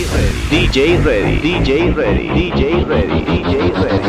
DJ ready, DJ ready, DJ ready, DJ ready, DJ ready.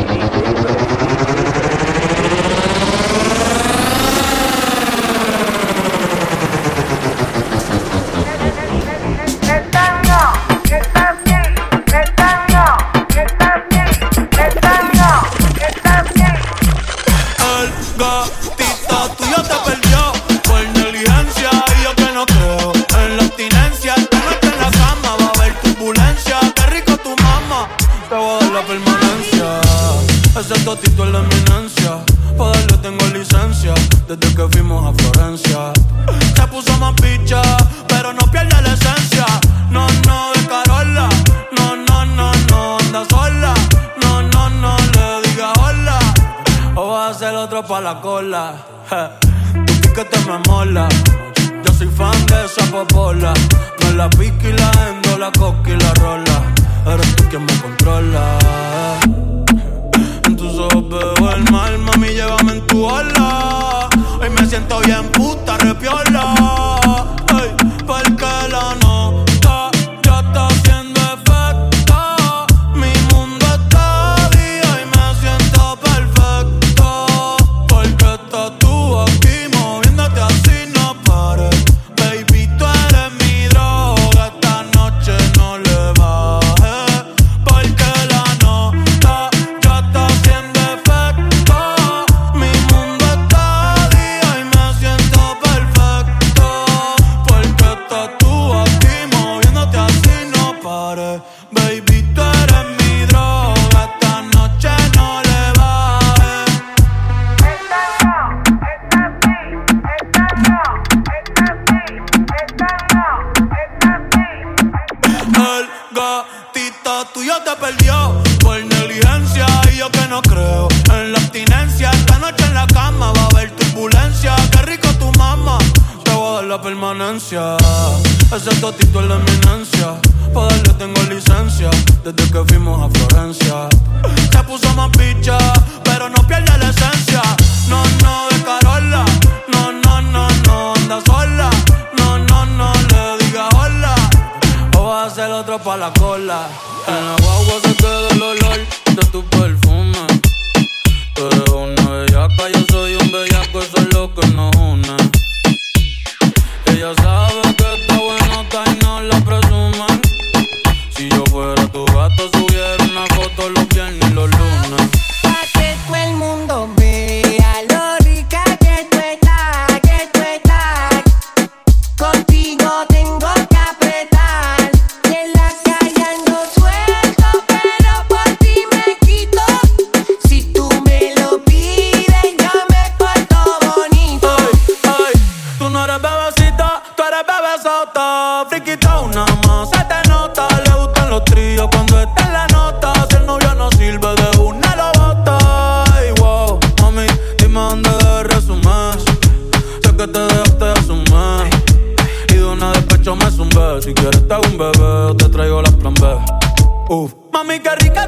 Ese totito es la eminencia. Pa' tengo licencia. Desde que fuimos a Florencia. Se puso más picha, pero no pierde la esencia. No, no, de Carola. No, no, no, no, anda sola. No, no, no, le diga hola. O va a hacer otro pa' la cola. Eh, Si quieres te hago un bebé, te traigo las plan B. Uf. Mami, qué rica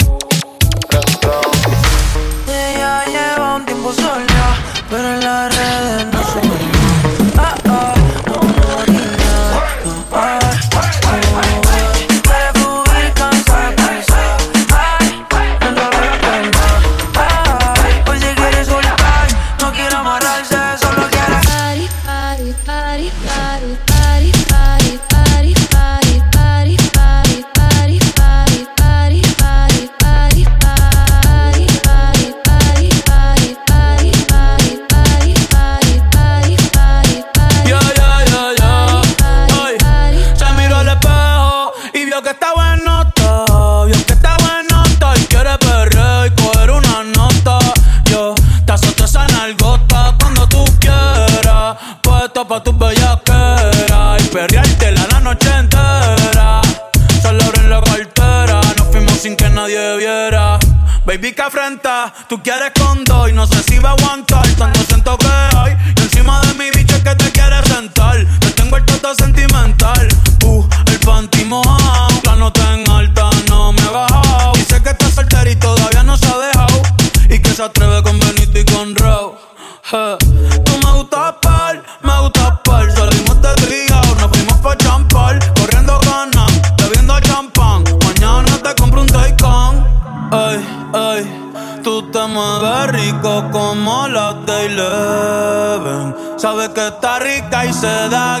Tú quieres to the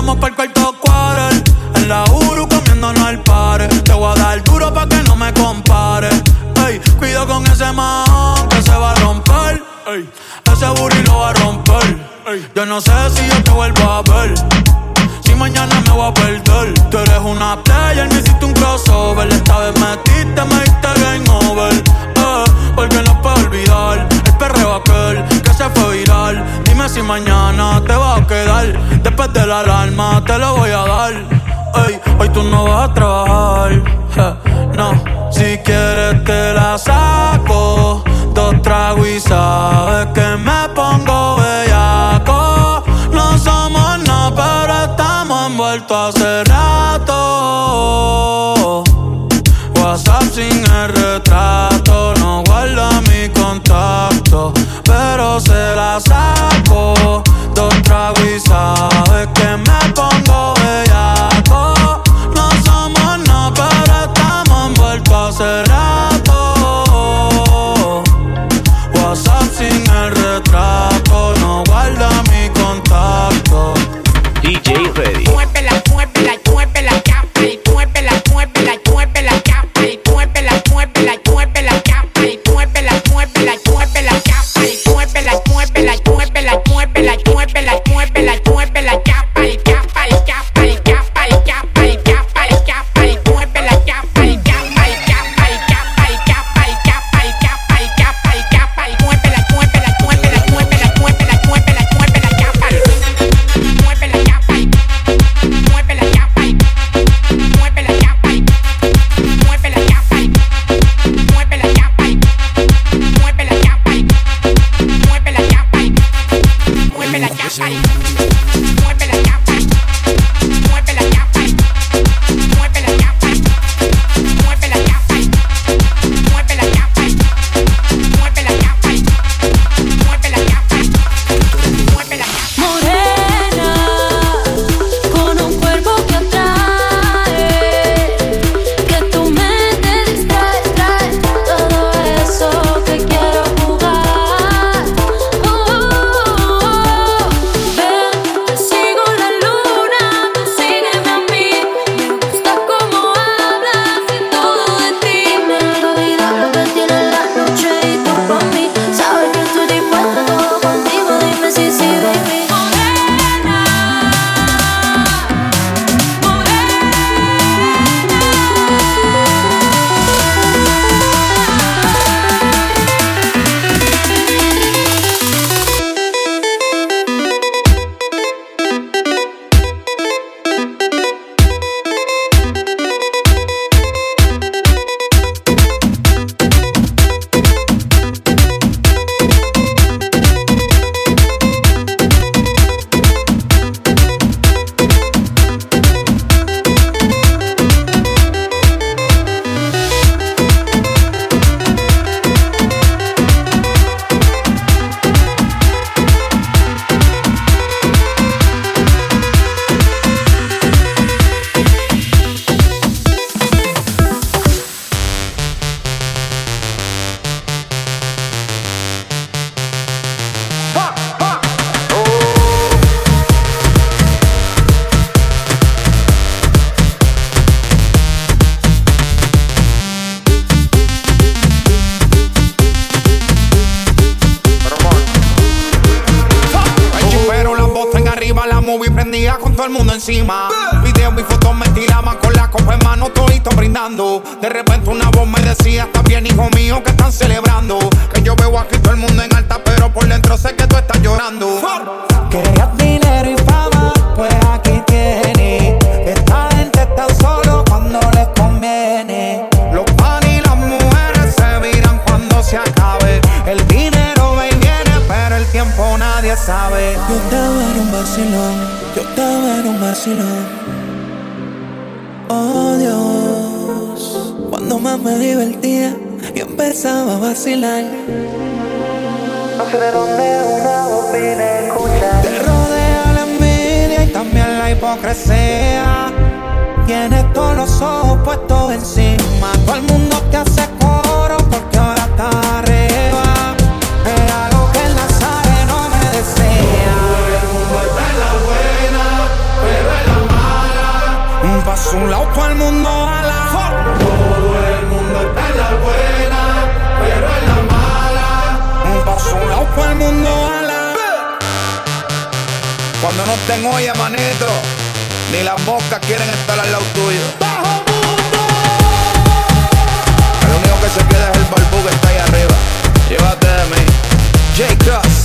vamos para el cuarto quarter. En la Uru comiéndonos al pare. Te voy a dar duro pa' que no me compare. Ey, cuido con ese man que se va a romper. Ey, ese booty lo va a romper. Ey, yo no sé si yo te vuelvo a ver. Si mañana me voy a perder. Tú eres una player, me hiciste un crossover. Esta vez metiste, me diste game over. Eh, porque no puedo olvidar el perreo aquel que se fue viral. Dime si mañana te va a quedar. Después de la alarma te lo voy a dar hoy tú no vas a trabajar. no, si quieres te la saco. Dos tragos y sabes que me Yo estaba en un vacilón, yo estaba en un vacilón. Oh Dios, cuando más me divertía, yo empezaba a vacilar. No sé de dónde una voz vine a escuchar. Te rodea la envidia y también la hipocresía. Tienes todos los ojos puestos encima. Todo el mundo te hace cuando no estén hoy, manito, ni las moscas quieren estar al lado tuyo. ¡Bajo mundo! El único que se queda es el barbú que está ahí arriba. Llévate de mí. J. Cross.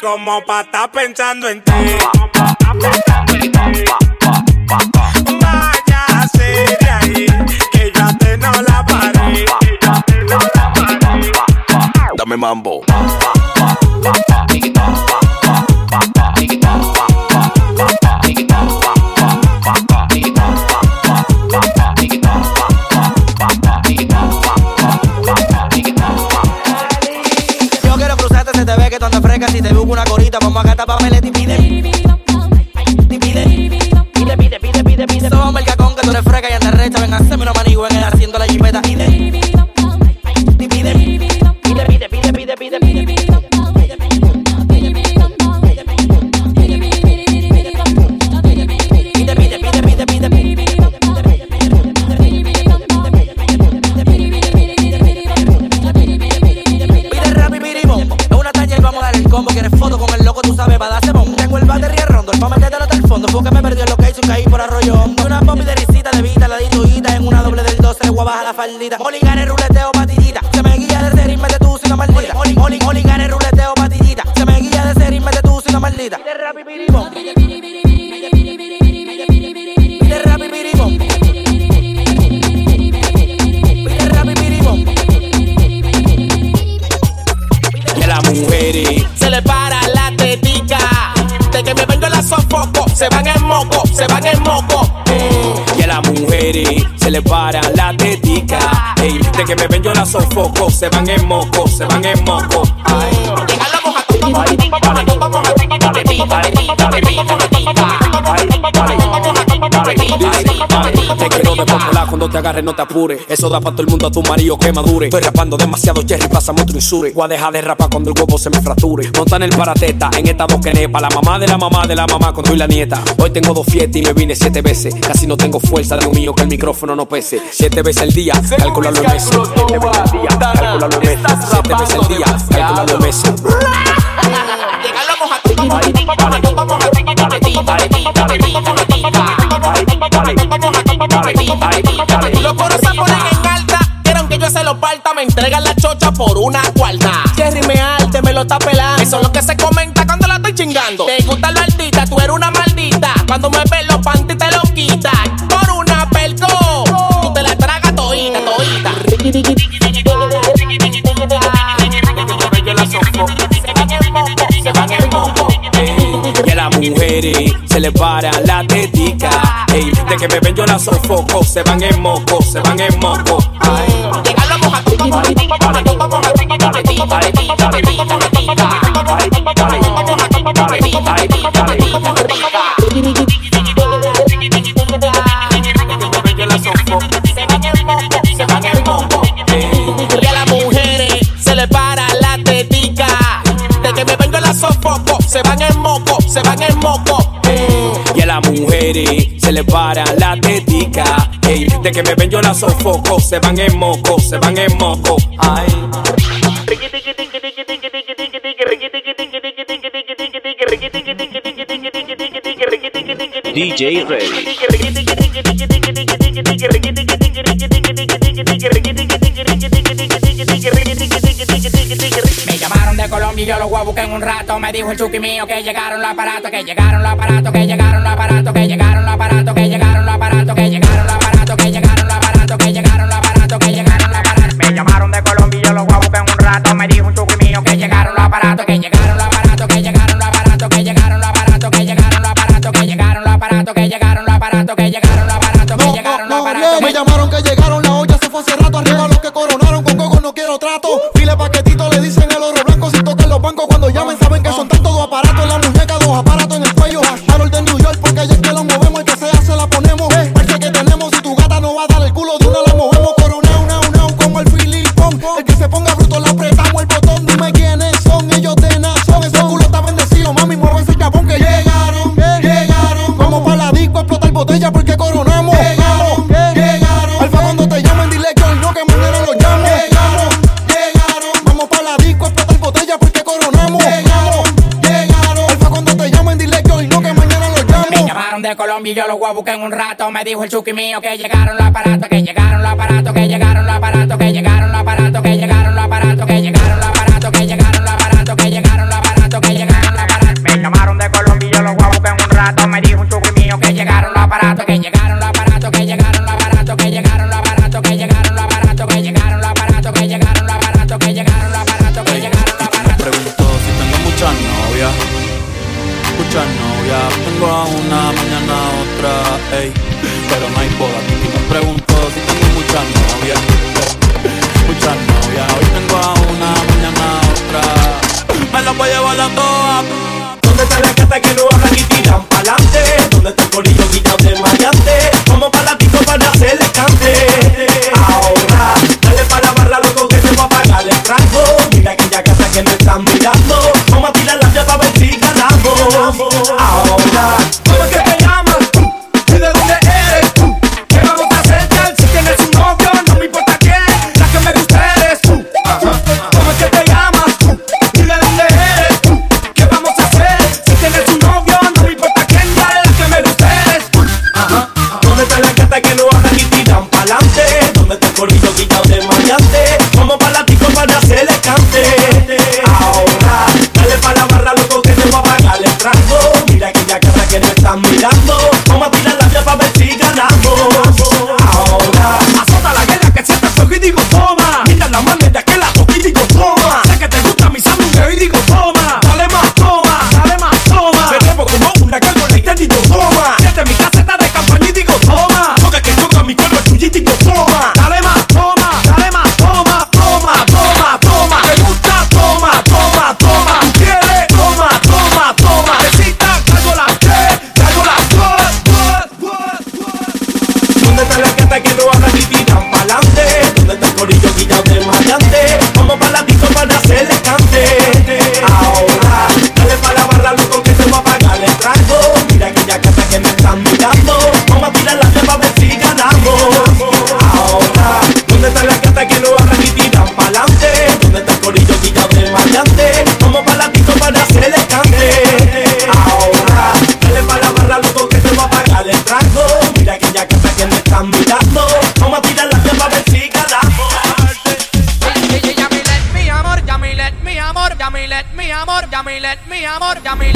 como pa' estar pensando en ti. Váyase de ahí, que yo a te no la paré. Que yo te no la paré. Dame mambo. Si te busco una corita, vamos a gastar papeles y pide. Y pide, pide, pide, pide. Somos el cacón que tú eres freca y andas recha. Ven, haceme una manigua en el le la tetica. Ey, de que me ven yo la sofoco, se van en moco, se van en moco. Ay. Llega la moja, Te quiero de popular cuando te agarre, no te apures. Eso da para todo el mundo a tu marido que madure. Estoy rapando demasiado cherry, pásame otro insure. Voy a dejar de rapar cuando el huevo se me fracture. Montan el parateta en esta boquenepa. La mamá de la mamá de la mamá cuando soy la nieta. Hoy tengo dos fiestas y me vine siete veces. Casi no tengo fuerza de lo mío que el micrófono no pese. Siete veces al día, calculalo en meses. Siete veces al día, calculalo en meses. Siete veces al día, calculalo en meses. Los coros se ponen en alta. Quieren que yo se lo parta. Me entregan la chocha por una cuarta. Jerry me alte, me lo está pelando. Eso es lo que se comenta cuando la estoy chingando. Te gusta la maldita, tú eres una maldita. Cuando me ves los panties te lo quitas. Por una pelco, tú te la tragas todita, todita. Se van en moco. Y a las mujeres se les para la tetica. Ey, de que me ven yo la sofoco, se van en moco, se van en moco. Ay. Mujeres se les para la tetica. Ey, de que me ven yo la sofoco, se van en moco, se van en moco. Ay. DJ Ready. Me llamaron de Colombia y yo los voy a buscar en un rato. Me dijo el chuki mío que llegaron los aparatos, que llegaron los aparatos, que llegaron los aparatos, aparato que llega llamaron de Colombia y yo los voy a buscar en un rato. Me dijo el chuki mío que llegaron los aparatos, que llegaron los aparatos, que llegaron los aparatos, que llegaron los aparatos, que llegaron los aparatos, que llegaron los aparatos, que llegaron los aparatos, que llegaron los aparatos, que llegaron los aparatos. Me llamaron de Colombia yo los voy a buscar en un rato. Me dijo un chuki mío que llegaron los aparatos, Let me amor, ya mi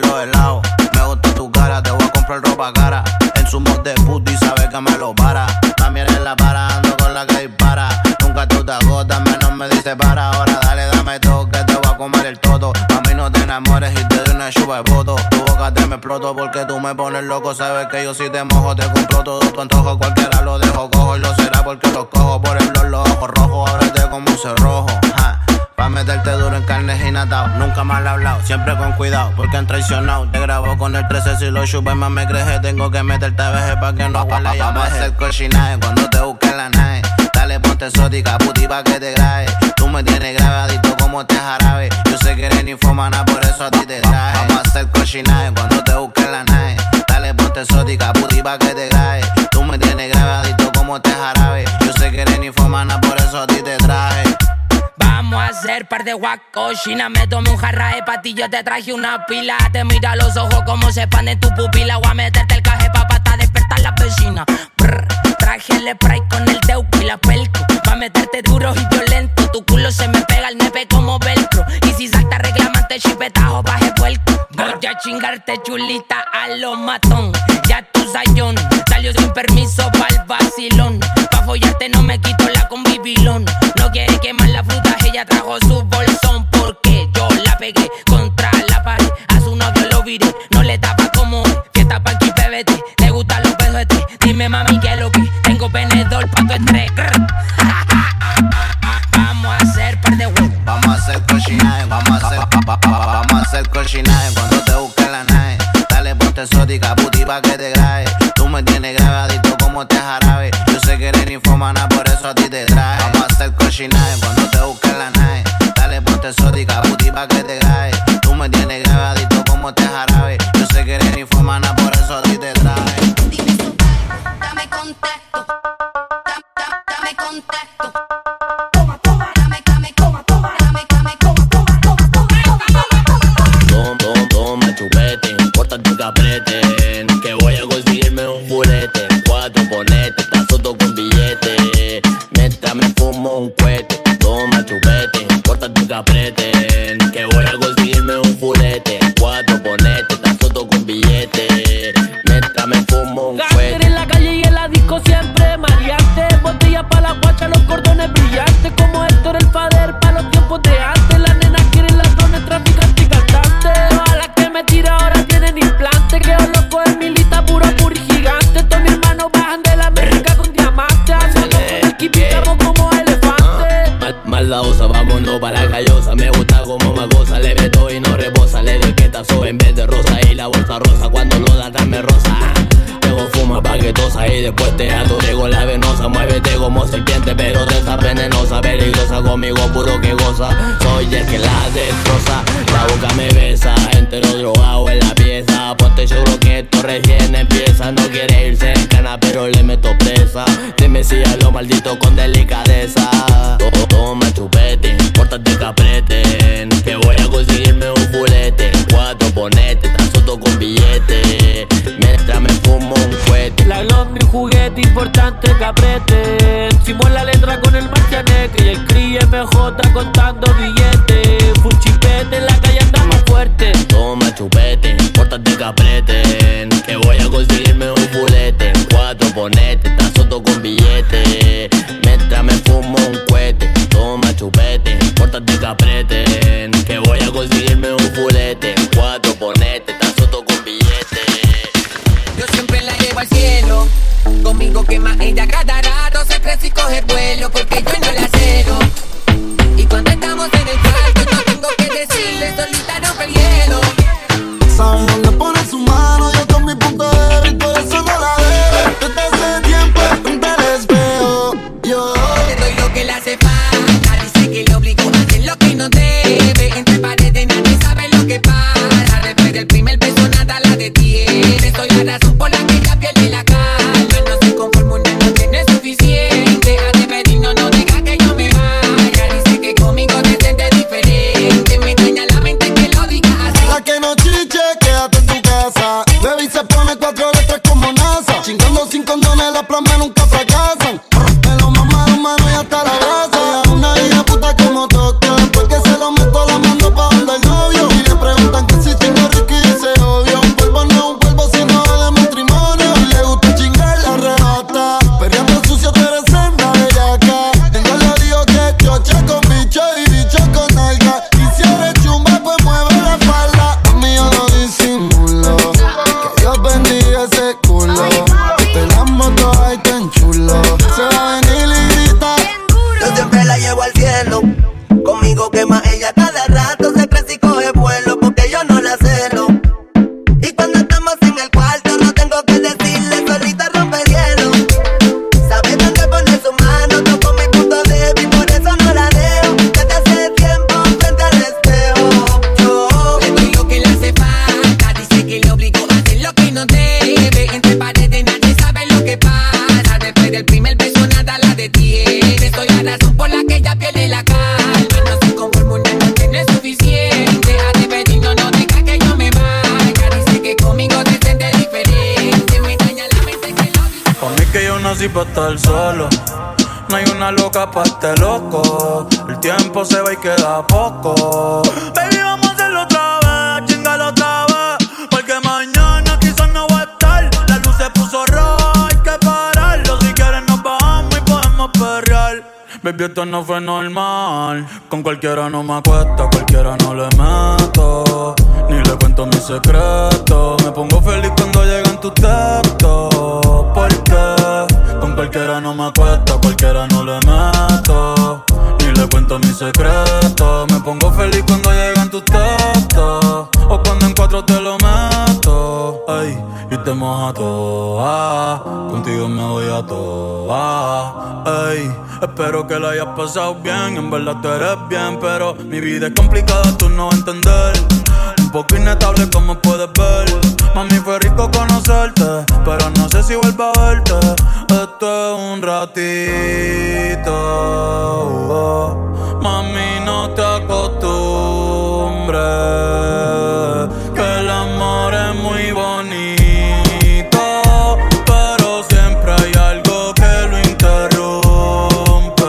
me gusta tu cara, te voy a comprar ropa cara. En su mod de puti, sabe que me lo para. También en la para, ando con la que dispara. Nunca tú te agotas, menos me dice para. Ahora dale, dame todo, que te voy a comer el todo. A mí no te enamores y te doy una chupa de voto. Tu boca te me exploto porque tú me pones loco. Sabes que yo si te mojo, te compro todo tu antojo. Cualquiera lo dejo cojo y lo será porque lo cojo. Por el blog, los ojos rojos, ahora te como un cerrojo. Pa' meterte duro en carne y natao. Nunca mal hablado, siempre con cuidado, porque han traicionado. Te grabo con el 13 si lo chupas más me creje. Tengo que meterte a veje pa' que no huela ya Vamos a hacer cochinaje cuando te busque la nave. Dale ponte exótica, puti pa' que te grabe. Tú me tienes grabadito como este jarabe. Yo sé que eres ninfomana, por eso a ti te traje. Vamos a hacer cochinaje cuando te busque la nave. Dale ponte exótica, puti pa' que te grabe. Tú me tienes grabadito como este jarabe. Yo sé que eres ninfomana, por hacer par de guacochina. Me tomé un jarra de patillo, te traje una pila. Te mira los ojos como se expanden tu pupila. Voy a meterte el caje pa' pata, despertar la vecina. Brr, traje el spray con el teuco y la pelco. Pa' meterte duro y violento. Tu culo se me pega al nepe como velcro. Y si salta reclamante, chipetajo, baje puerco. Voy a chingarte chulita a lo matón. Ya tu sayón salió sin permiso pa'l vacilón. Pa' follarte no me quito la ella trajo su bolsón porque yo la pegué contra la pared. A su novio lo viré, no le daba como hoy. Fiesta pa' aquí, bebete, te gustan los besos ti Dime mami que lo que tengo venedor pa' tu estrés. vamos a hacer par de huevos. Vamos a hacer cochinaje, vamos a hacer, vamos a hacer cochinaje cuando te busque la nave. Dale ponte exótica, puti pa' que te grabe. Tú me tienes grabadito como te jarabe. Yo sé que eres infomana, por eso a ti te traje. Vamos a hacer cochinaje. ando para callosa. Me gusta como magosa, le meto y no rebosa. Le doy que tazo en vez de rosa. Y la bolsa rosa cuando no da, dame rosa como paquetosa y después te aturé la venosa. Muévete como serpiente, pero te está venenosa, peligrosa. Conmigo puro que goza, soy el que la destroza. La boca me besa, entero drogado en la pieza. Ponte seguro que esto recién empieza. No quiere irse en cana, pero le meto presa. Dime si a lo maldito con delicadeza. Toma chupete, pórtate caprete. Que voy a conseguirme un culete. Cuatro ponete, tan soto con billete. Mientras me fumo un la Londres, un juguete importante que apriete. Hicimos la letra con el marcianeque y el CRI MJ contando billetes. Fue en la calle andamos fuerte. Toma chupete, pórtate que apreten. Que voy a conseguirme un bulete. Cuatro ponete, estás soto con billete. Mientras me fumo un cohete. Toma chupete, pórtate que apreten. y queda poco. Baby, vamos a hacerlo otra vez, chingalo otra vez. Porque mañana quizás no va a estar. La luz se puso roja, hay que pararlo. Si quieres, nos bajamos y podemos perrear. Baby, esto no fue normal. Con cualquiera no me acuesto, cualquiera no le meto. Ni le cuento mis secreto. Me pongo feliz cuando llegan tus textos. Porque con cualquiera no me acuesto, cualquiera no le meto. Le cuento mis secretos. Me pongo feliz cuando llegan tus textos. O cuando en cuatro te lo meto. Ay, y te moja toda. Contigo me voy a toa. Ay, espero que la hayas pasado bien. En verdad tú eres bien, pero mi vida es complicada, tú no vas a entender. Poco inestable como puedes ver. Mami, fue rico conocerte, pero no sé si vuelvo a verte. Esto es un ratito. Mami, no te acostumbres. Que el amor es muy bonito. Pero siempre hay algo que lo interrumpe.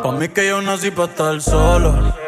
Pa' mí que yo nací para estar solo.